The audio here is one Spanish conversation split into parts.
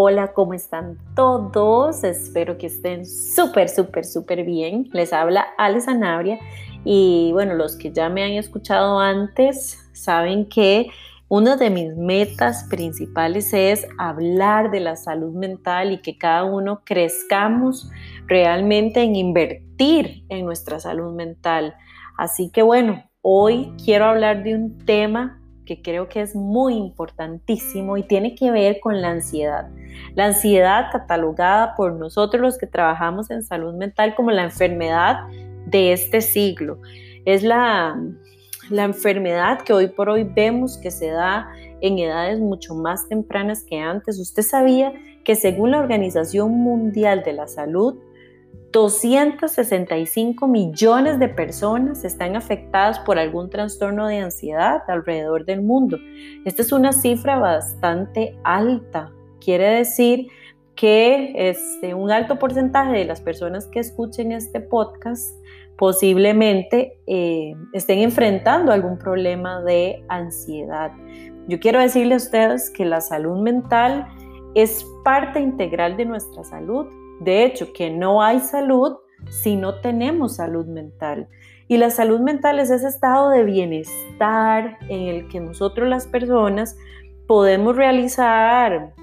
Hola, ¿cómo están todos? Espero que estén súper, súper, súper bien. Les habla Ale Sanabria y bueno, los que ya me han escuchado antes saben que una de mis metas principales es hablar de la salud mental y que cada uno crezcamos realmente en invertir en nuestra salud mental. Así que bueno, hoy quiero hablar de un tema que creo que es muy importantísimo y tiene que ver con la ansiedad. La ansiedad catalogada por nosotros los que trabajamos en salud mental como la enfermedad de este siglo. Es la, la enfermedad que hoy por hoy vemos que se da en edades mucho más tempranas que antes. Usted sabía que según la Organización Mundial de la Salud, 265 millones de personas están afectadas por algún trastorno de ansiedad alrededor del mundo. Esta es una cifra bastante alta. Quiere decir que este, un alto porcentaje de las personas que escuchen este podcast posiblemente eh, estén enfrentando algún problema de ansiedad. Yo quiero decirle a ustedes que la salud mental es parte integral de nuestra salud de hecho, que no hay salud si no tenemos salud mental. Y la salud mental es ese estado de bienestar en el que nosotros las personas podemos realizar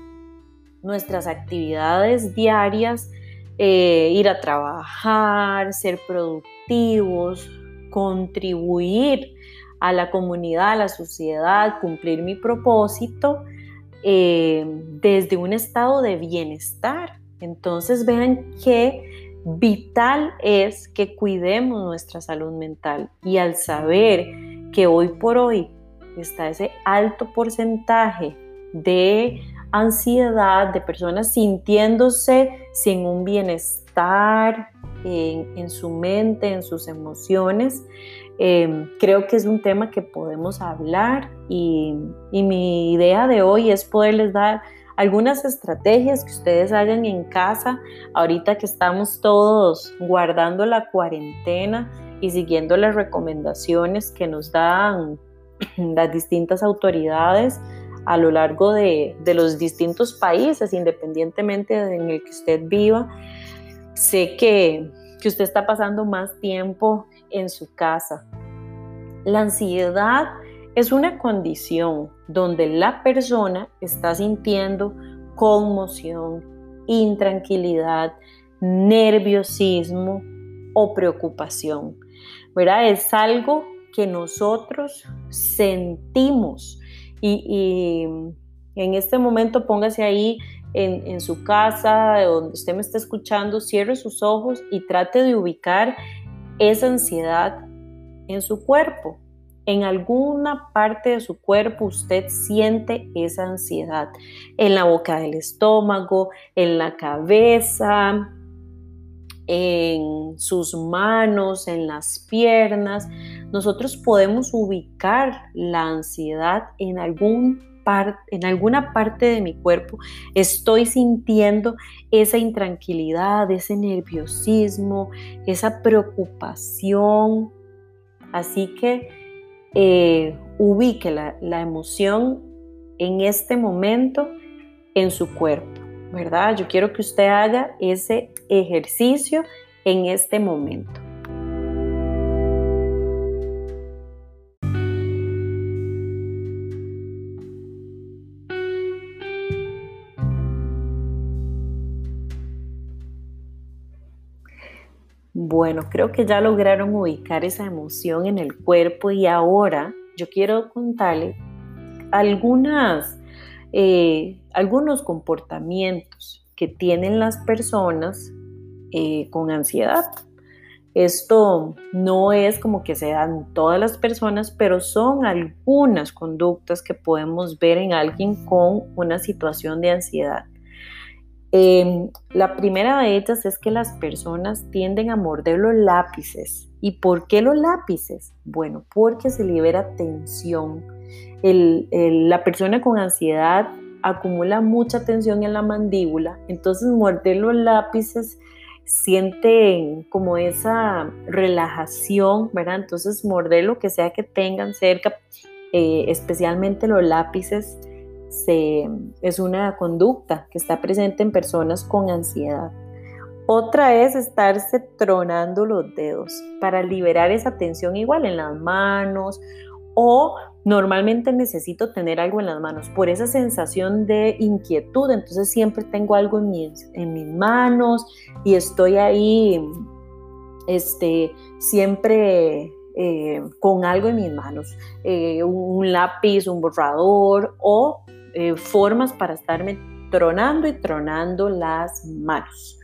nuestras actividades diarias, eh, ir a trabajar, ser productivos, contribuir a la comunidad, a la sociedad, cumplir mi propósito eh, desde un estado de bienestar. Entonces vean qué vital es que cuidemos nuestra salud mental. Y al saber que hoy por hoy está ese alto porcentaje de ansiedad, de personas sintiéndose sin un bienestar en, su mente, en sus emociones, em, creo que es un tema que podemos hablar. Y mi idea de hoy es poderles dar algunas estrategias que ustedes hagan en casa, ahorita que estamos todos guardando la cuarentena y siguiendo las recomendaciones que nos dan las distintas autoridades a lo largo de, los distintos países, independientemente en el que usted viva. Sé que, que usted está pasando más tiempo en su casa. La ansiedad es una condición donde la persona está sintiendo conmoción, intranquilidad, nerviosismo o preocupación. ¿verdad? Es algo que nosotros sentimos y, en este momento póngase ahí en, en, su casa, donde usted me está escuchando, cierre sus ojos y trate de ubicar esa ansiedad en su cuerpo en alguna parte de su cuerpo usted siente esa ansiedad, en la boca del estómago, en la cabeza, en sus manos, en las piernas. Nosotros podemos ubicar la ansiedad en algún en alguna parte de mi cuerpo estoy sintiendo esa intranquilidad, ese nerviosismo, esa preocupación. Así que eh, ubique la, la emoción en este momento en su cuerpo, ¿verdad? Yo quiero que usted haga ese ejercicio en este momento. Bueno, creo que ya lograron ubicar esa emoción en el cuerpo y ahora yo quiero contarles algunas, eh, algunos comportamientos que tienen las personas eh, con ansiedad. Esto no es como que se dan todas las personas, pero son algunas conductas que podemos ver en alguien con una situación de ansiedad. Em, la primera de ellas es que las personas tienden a morder los lápices. ¿Y por qué los lápices? Bueno, porque se libera tensión. la persona con ansiedad acumula mucha tensión en la mandíbula, entonces morder los lápices siente como esa relajación, ¿verdad? Entonces morder lo que sea que tengan cerca, eh, especialmente los lápices, es una conducta que está presente en personas con ansiedad. Otra es estarse tronando los dedos para liberar esa tensión igual en las manos o normalmente necesito tener algo en las manos por esa sensación de inquietud. Entonces siempre tengo algo en mis, en mis manos y estoy ahí este, siempre eh, con algo en mis manos, eh, un lápiz, un borrador o eh, formas para estarme tronando y tronando las manos.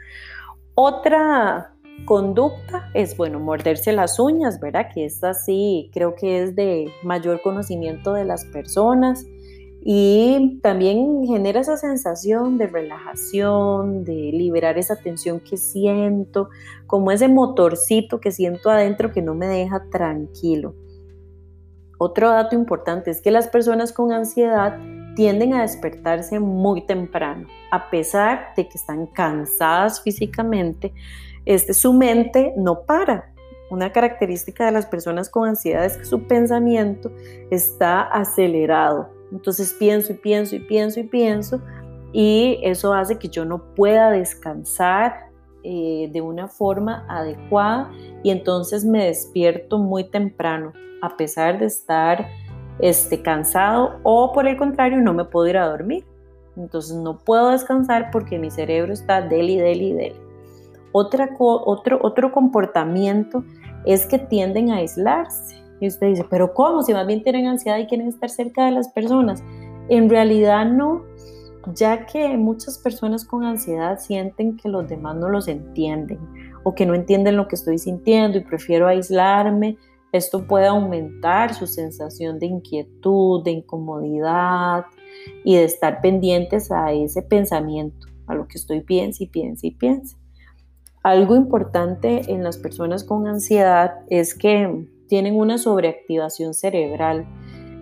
Otra conducta es, bueno, morderse las uñas, ¿verdad? Que esta sí creo que es de mayor conocimiento de las personas y también genera esa sensación de relajación, de liberar esa tensión que siento, como ese motorcito que siento adentro que no me deja tranquilo. Otro dato importante es que las personas con ansiedad tienden a despertarse muy temprano, a pesar de que están cansadas físicamente, este, su mente no para. Una característica de las personas con ansiedad es que su pensamiento está acelerado. Entonces pienso y pienso y pienso y pienso y eso hace que yo no pueda descansar eh, de una forma adecuada y entonces me despierto muy temprano a pesar de estar este, cansado o por el contrario no me puedo ir a dormir. Entonces no puedo descansar porque mi cerebro está deli, deli, deli. Otra, otro, otro comportamiento es que tienden a aislarse. Y usted dice, pero ¿cómo? Si más bien tienen ansiedad y quieren estar cerca de las personas. En realidad no, ya que muchas personas con ansiedad sienten que los demás no los entienden o que no entienden lo que estoy sintiendo y prefiero aislarme esto puede aumentar su sensación de inquietud, de incomodidad y de estar pendientes a ese pensamiento, a lo que estoy piensa y piensa y piensa. Algo importante en las personas con ansiedad es que tienen una sobreactivación cerebral.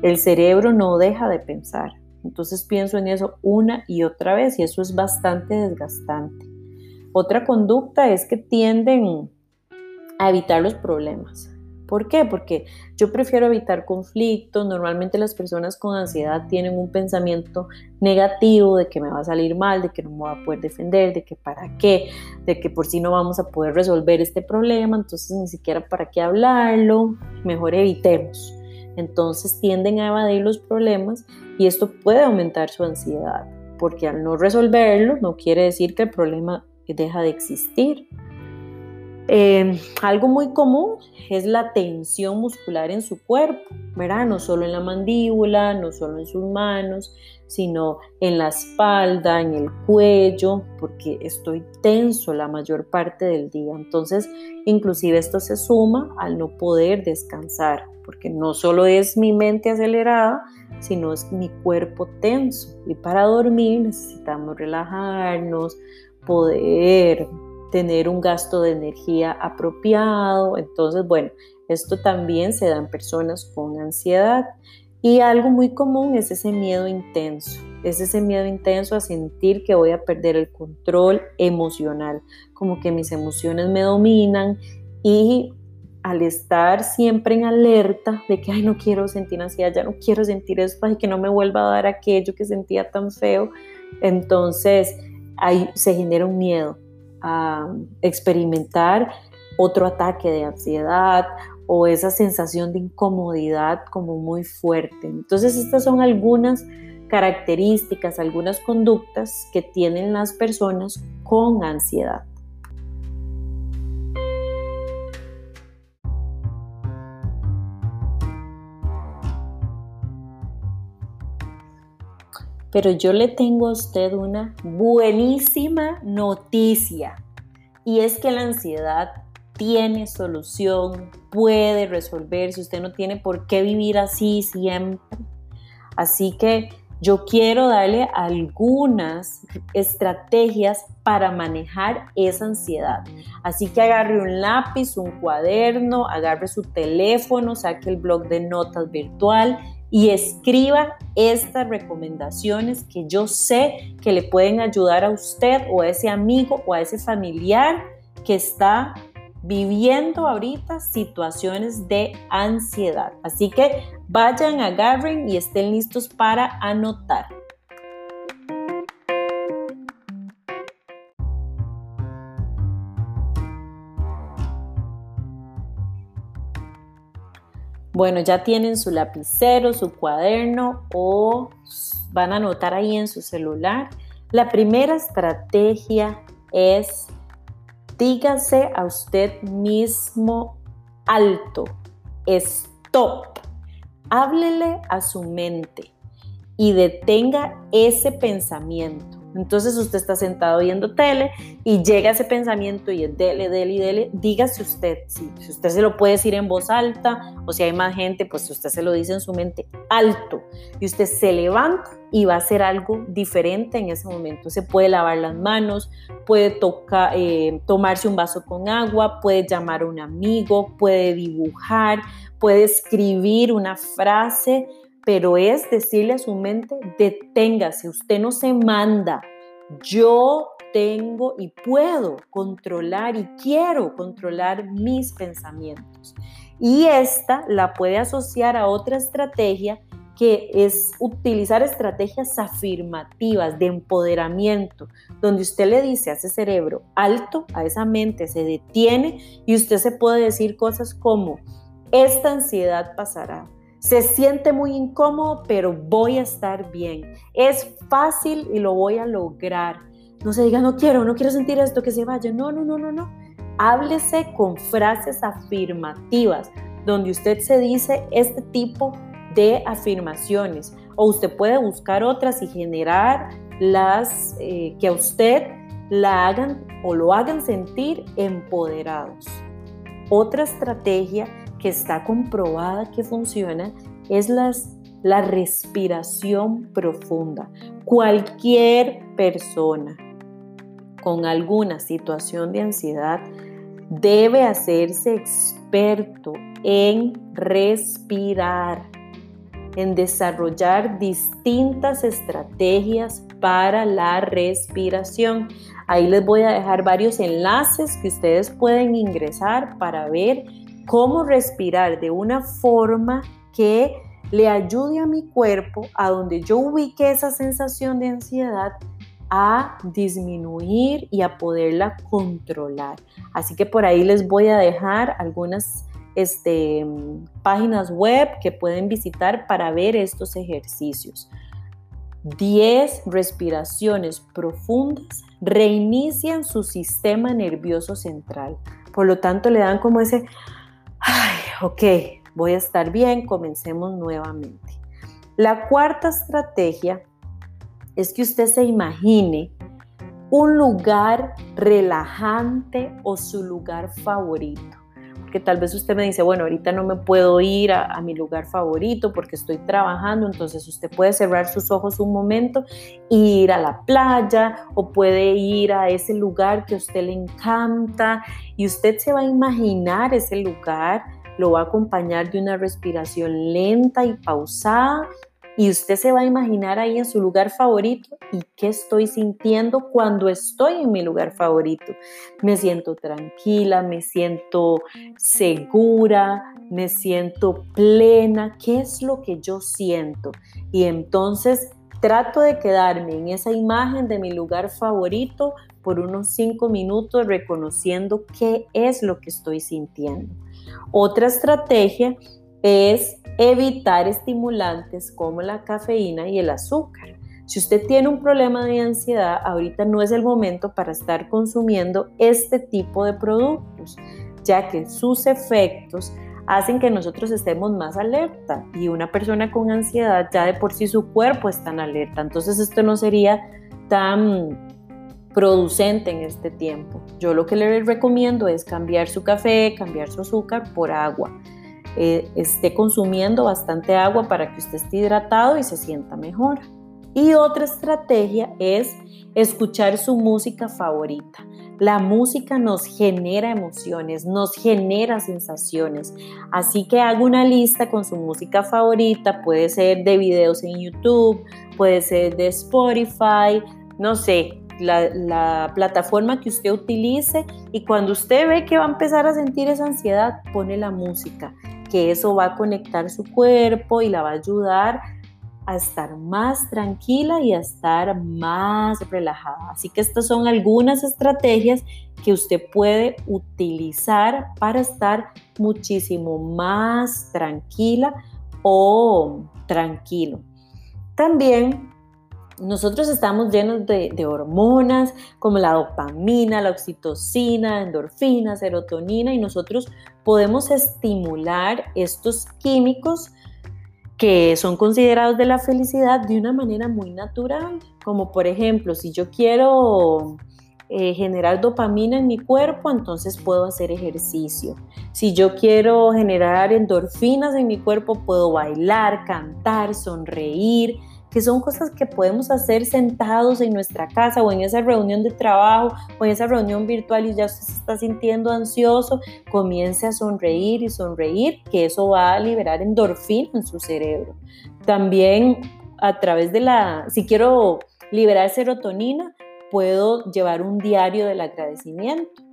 El cerebro no deja de pensar. Entonces pienso en eso una y otra vez y eso es bastante desgastante. Otra conducta es que tienden a evitar los problemas. ¿Por qué? Porque yo prefiero evitar conflictos. Normalmente las personas con ansiedad tienen un pensamiento negativo de que me va a salir mal, de que no me voy a poder defender, de que para qué, de que por si no vamos a poder resolver este problema, entonces ni siquiera para qué hablarlo, mejor evitemos. Entonces tienden a evadir los problemas y esto puede aumentar su ansiedad, porque al no resolverlo no quiere decir que el problema deja de existir. Em, algo muy común es la tensión muscular en su cuerpo, ¿verdad? No solo en la mandíbula, no solo en sus manos, sino en la espalda, en el cuello, porque estoy tenso la mayor parte del día. Entonces, inclusive esto se suma al no poder descansar, porque no solo es mi mente acelerada, sino es mi cuerpo tenso. Y para dormir necesitamos relajarnos, poder tener un gasto de energía apropiado. Entonces, bueno, esto también se da en personas con ansiedad. Y algo muy común es ese miedo intenso, es ese miedo intenso a sentir que voy a perder el control emocional, como que mis emociones me dominan y al estar siempre en alerta de que, ay, no quiero sentir ansiedad, ya no quiero sentir esto, y que no me vuelva a dar aquello que sentía tan feo, entonces ahí se genera un miedo, a experimentar otro ataque de ansiedad o esa sensación de incomodidad como muy fuerte. Entonces estas son algunas características, algunas conductas que tienen las personas con ansiedad. Pero yo le tengo a usted una buenísima noticia y es que la ansiedad tiene solución, puede resolverse, usted no tiene por qué vivir así siempre. Así que yo quiero darle algunas estrategias para manejar esa ansiedad. Así que agarre un lápiz, un cuaderno, agarre su teléfono, saque el blog de notas virtual y escriba estas recomendaciones que yo sé que le pueden ayudar a usted o a ese amigo o a ese familiar que está viviendo ahorita situaciones de ansiedad. Así que vayan, agarren y estén listos para anotar. Bueno, ya tienen su lapicero, su cuaderno o van a anotar ahí en su celular. La primera estrategia es dígase a usted mismo alto, stop. Háblele a su mente y detenga ese pensamiento. Entonces usted está sentado viendo tele y llega ese pensamiento y es dele, dele, dele. Dígase usted, si, usted se lo puede decir en voz alta o si hay más gente, pues usted se lo dice en su mente alto y usted se levanta y va a hacer algo diferente en ese momento. Se puede lavar las manos, puede tocar, eh, tomarse un vaso con agua, puede llamar a un amigo, puede dibujar, puede escribir una frase pero es decirle a su mente, deténgase, usted no se manda, yo tengo y puedo controlar y quiero controlar mis pensamientos. Y esta la puede asociar a otra estrategia que es utilizar estrategias afirmativas de empoderamiento, donde usted le dice a ese cerebro alto, a esa mente, se detiene y usted se puede decir cosas como, esta ansiedad pasará, se siente muy incómodo, pero voy a estar bien. Es fácil y lo voy a lograr. No se diga, no quiero, no quiero sentir esto, que se vaya. No, no, no, no, no. Háblese con frases afirmativas, donde usted se dice este tipo de afirmaciones. O usted puede buscar otras y generar las eh, que a usted la hagan o lo hagan sentir empoderados. Otra estrategia que está comprobada que funciona es las, la respiración profunda. Cualquier persona con alguna situación de ansiedad debe hacerse experto en respirar, en desarrollar distintas estrategias para la respiración. Ahí les voy a dejar varios enlaces que ustedes pueden ingresar para ver cómo respirar de una forma que le ayude a mi cuerpo, a donde yo ubique esa sensación de ansiedad, a disminuir y a poderla controlar. Así que por ahí les voy a dejar algunas este, páginas web que pueden visitar para ver estos ejercicios. 10 respiraciones profundas reinician su sistema nervioso central. Por lo tanto, le dan como ese ok, voy a estar bien, comencemos nuevamente. La cuarta estrategia es que usted se imagine un lugar relajante o su lugar favorito que tal vez usted me dice, bueno, ahorita no me puedo ir a, mi lugar favorito porque estoy trabajando, entonces usted puede cerrar sus ojos un momento e ir a la playa o puede ir a ese lugar que a usted le encanta y usted se va a imaginar ese lugar, lo va a acompañar de una respiración lenta y pausada y usted se va a imaginar ahí en su lugar favorito y qué estoy sintiendo cuando estoy en mi lugar favorito. Me siento tranquila, me siento segura, me siento plena, ¿qué es lo que yo siento? Y entonces trato de quedarme en esa imagen de mi lugar favorito por unos cinco minutos reconociendo qué es lo que estoy sintiendo. Otra estrategia es evitar estimulantes como la cafeína y el azúcar. Si usted tiene un problema de ansiedad, ahorita no es el momento para estar consumiendo este tipo de productos, ya que sus efectos hacen que nosotros estemos más alerta y una persona con ansiedad ya de por sí su cuerpo está en alerta. Entonces esto no sería tan producente en este tiempo. Yo lo que le recomiendo es cambiar su café, cambiar su azúcar por agua. Eh, esté consumiendo bastante agua para que usted esté hidratado y se sienta mejor. Y otra estrategia es escuchar su música favorita. La música nos genera emociones, nos genera sensaciones. Así que haga una lista con su música favorita. Puede ser de videos en YouTube, puede ser de Spotify, no sé, la, la, plataforma que usted utilice. Y cuando usted ve que va a empezar a sentir esa ansiedad, pone la música que eso va a conectar su cuerpo y la va a ayudar a estar más tranquila y a estar más relajada. Así que estas son algunas estrategias que usted puede utilizar para estar muchísimo más tranquila o tranquilo. También nosotros estamos llenos de, hormonas como la dopamina, la oxitocina, endorfina, serotonina y nosotros podemos estimular estos químicos que son considerados de la felicidad de una manera muy natural, como por ejemplo, si yo quiero eh, generar dopamina en mi cuerpo, entonces puedo hacer ejercicio. Si yo quiero generar endorfinas en mi cuerpo, puedo bailar, cantar, sonreír, que son cosas que podemos hacer sentados en nuestra casa o en esa reunión de trabajo o en esa reunión virtual y ya se está sintiendo ansioso, comience a sonreír y sonreír, que eso va a liberar endorfina en su cerebro. También a través de la, si quiero liberar serotonina, puedo llevar un diario del agradecimiento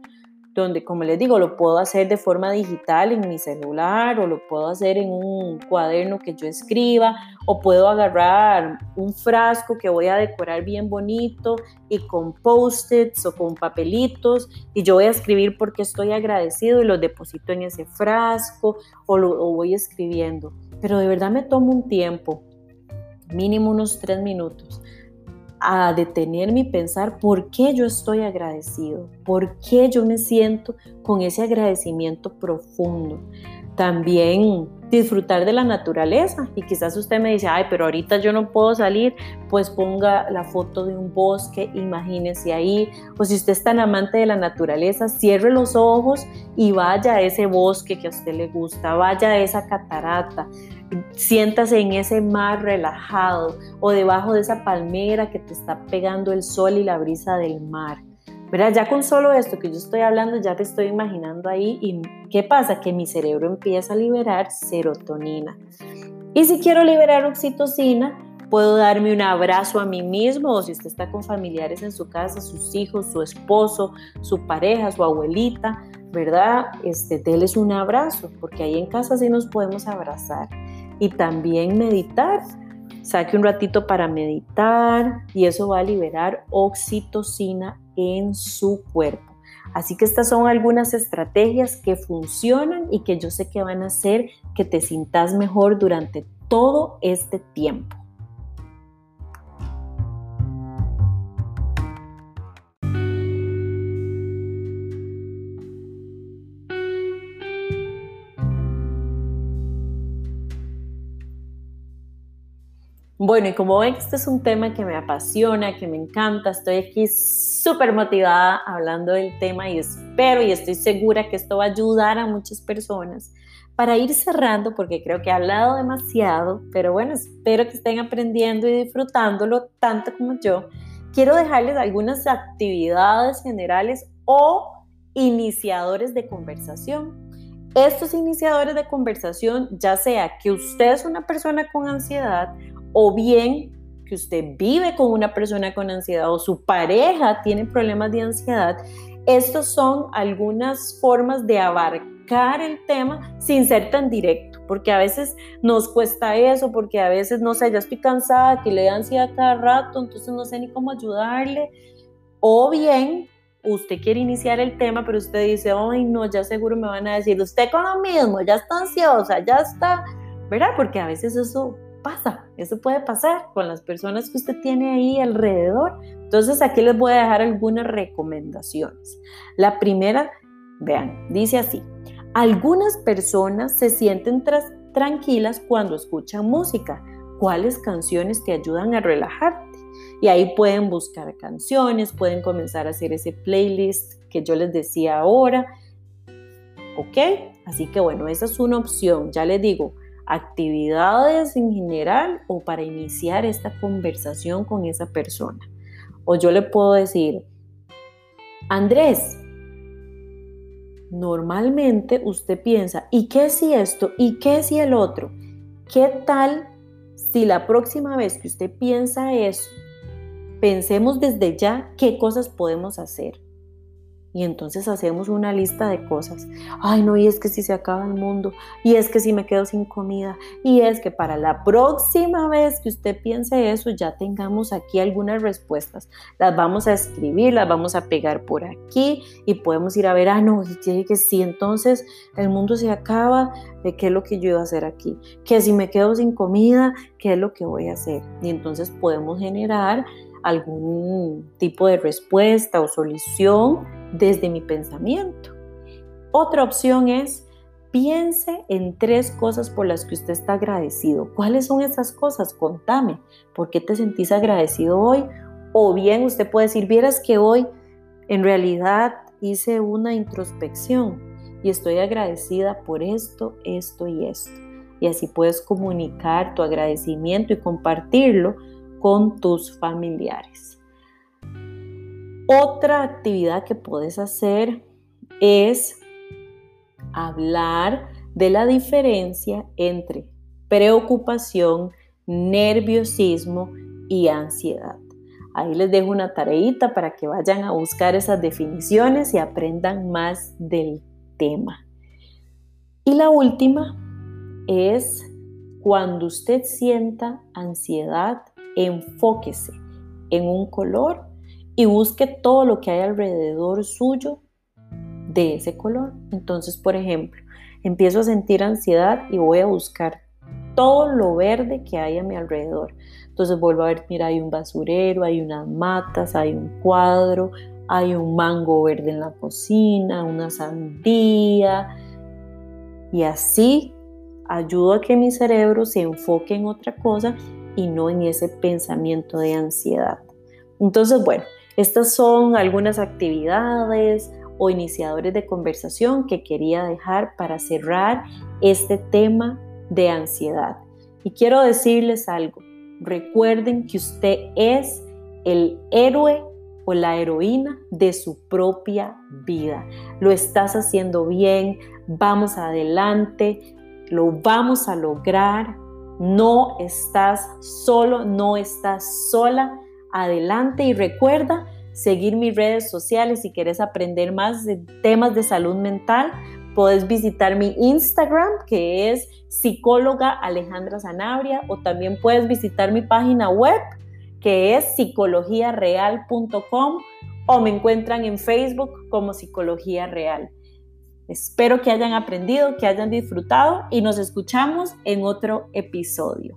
donde, como les digo, lo puedo hacer de forma digital en mi celular o lo puedo hacer en un cuaderno que yo escriba o puedo agarrar un frasco que voy a decorar bien bonito y con post-its o con papelitos y yo voy a escribir porque estoy agradecido y lo deposito en ese frasco o lo voy escribiendo. Pero de verdad me tomo un tiempo, mínimo unos tres minutos a detenerme y pensar por qué yo estoy agradecido, por qué yo me siento con ese agradecimiento profundo. También disfrutar de la naturaleza y quizás usted me dice, ay, pero ahorita yo no puedo salir, pues ponga la foto de un bosque, imagínese ahí, o si usted es tan amante de la naturaleza, cierre los ojos y vaya a ese bosque que a usted le gusta, vaya a esa catarata, siéntase en ese mar relajado o debajo de esa palmera que te está pegando el sol y la brisa del mar. Verá, ya con solo esto que yo estoy hablando, ya te estoy imaginando ahí y ¿qué pasa? Que mi cerebro empieza a liberar serotonina. Y si quiero liberar oxitocina, puedo darme un abrazo a mí mismo o si usted está con familiares en su casa, sus hijos, su esposo, su pareja, su abuelita, ¿verdad? Este, déles un abrazo, porque ahí en casa sí nos podemos abrazar. Y también meditar. Saque un ratito para meditar y eso va a liberar oxitocina en su cuerpo. Así que estas son algunas estrategias que funcionan y que yo sé que van a hacer que te sintas mejor durante todo este tiempo. Bueno, y como ven, este es un tema que me apasiona, que me encanta, estoy aquí súper motivada hablando del tema y espero y estoy segura que esto va a ayudar a muchas personas. Para ir cerrando, porque creo que he hablado demasiado, pero bueno, espero que estén aprendiendo y disfrutándolo tanto como yo, quiero dejarles algunas actividades generales o iniciadores de conversación. Estos iniciadores de conversación, ya sea que usted es una persona con ansiedad o bien que usted vive con una persona con ansiedad o su pareja tiene problemas de ansiedad, estos son algunas formas de abarcar el tema sin ser tan directo, porque a veces nos cuesta eso, porque a veces, no sé, ya estoy cansada, que le da ansiedad cada rato, entonces no sé ni cómo ayudarle, o bien usted quiere iniciar el tema, pero usted dice, ay, no, ya seguro me van a decir, usted con lo mismo, ya está ansiosa, ya está, ¿verdad? Porque a veces eso pasa, eso puede pasar con las personas que usted tiene ahí alrededor. Entonces aquí les voy a dejar algunas recomendaciones. La primera, vean, dice así, algunas personas se sienten tranquilas cuando escuchan música. ¿Cuáles canciones te ayudan a relajarte? Y ahí pueden buscar canciones, pueden comenzar a hacer ese playlist que yo les decía ahora. ¿Ok? Así que bueno, esa es una opción. Ya les digo, actividades en general o para iniciar esta conversación con esa persona. O yo le puedo decir, Andrés, normalmente usted piensa, ¿y qué si esto? ¿Y qué si el otro? ¿Qué tal si la próxima vez que usted piensa eso, pensemos desde ya qué cosas podemos hacer? Y entonces hacemos una lista de cosas. Ay, no, y es que si se acaba el mundo, y es que si me quedo sin comida, y es que para la próxima vez que usted piense eso, ya tengamos aquí algunas respuestas. Las vamos a escribir, las vamos a pegar por aquí y podemos ir a ver, ah, no, que si entonces el mundo se acaba, ¿qué es lo que yo iba a hacer aquí? Que si me quedo sin comida, ¿qué es lo que voy a hacer? Y entonces podemos generar algún tipo de respuesta o solución desde mi pensamiento. Otra opción es piense en tres cosas por las que usted está agradecido. ¿Cuáles son esas cosas? Contame. ¿Por qué te sentís agradecido hoy? O bien usted puede decir, vieras que hoy en realidad hice una introspección y estoy agradecida por esto, esto y esto. Y así puedes comunicar tu agradecimiento y compartirlo con tus familiares. Otra actividad que puedes hacer es hablar de la diferencia entre preocupación, nerviosismo y ansiedad. Ahí les dejo una tareita para que vayan a buscar esas definiciones y aprendan más del tema. Y la última es cuando usted sienta ansiedad, enfóquese en un color y busque todo lo que hay alrededor suyo de ese color. Entonces, por ejemplo, empiezo a sentir ansiedad y voy a buscar todo lo verde que hay a mi alrededor. Entonces vuelvo a ver, mira, hay un basurero, hay unas matas, hay un cuadro, hay un mango verde en la cocina, una sandía. Y así ayudo a que mi cerebro se enfoque en otra cosa y no en ese pensamiento de ansiedad. Entonces, bueno, estas son algunas actividades o iniciadores de conversación que quería dejar para cerrar este tema de ansiedad. Y quiero decirles algo, recuerden que usted es el héroe o la heroína de su propia vida. Lo estás haciendo bien, vamos adelante, lo vamos a lograr. No estás solo, no estás sola. Adelante y recuerda seguir mis redes sociales si quieres aprender más de temas de salud mental. Puedes visitar mi Instagram que es psicóloga Alejandra Sanabria o también puedes visitar mi página web que es psicologiareal.com o me encuentran en Facebook como Psicología Real. Espero que hayan aprendido, que hayan disfrutado y nos escuchamos en otro episodio.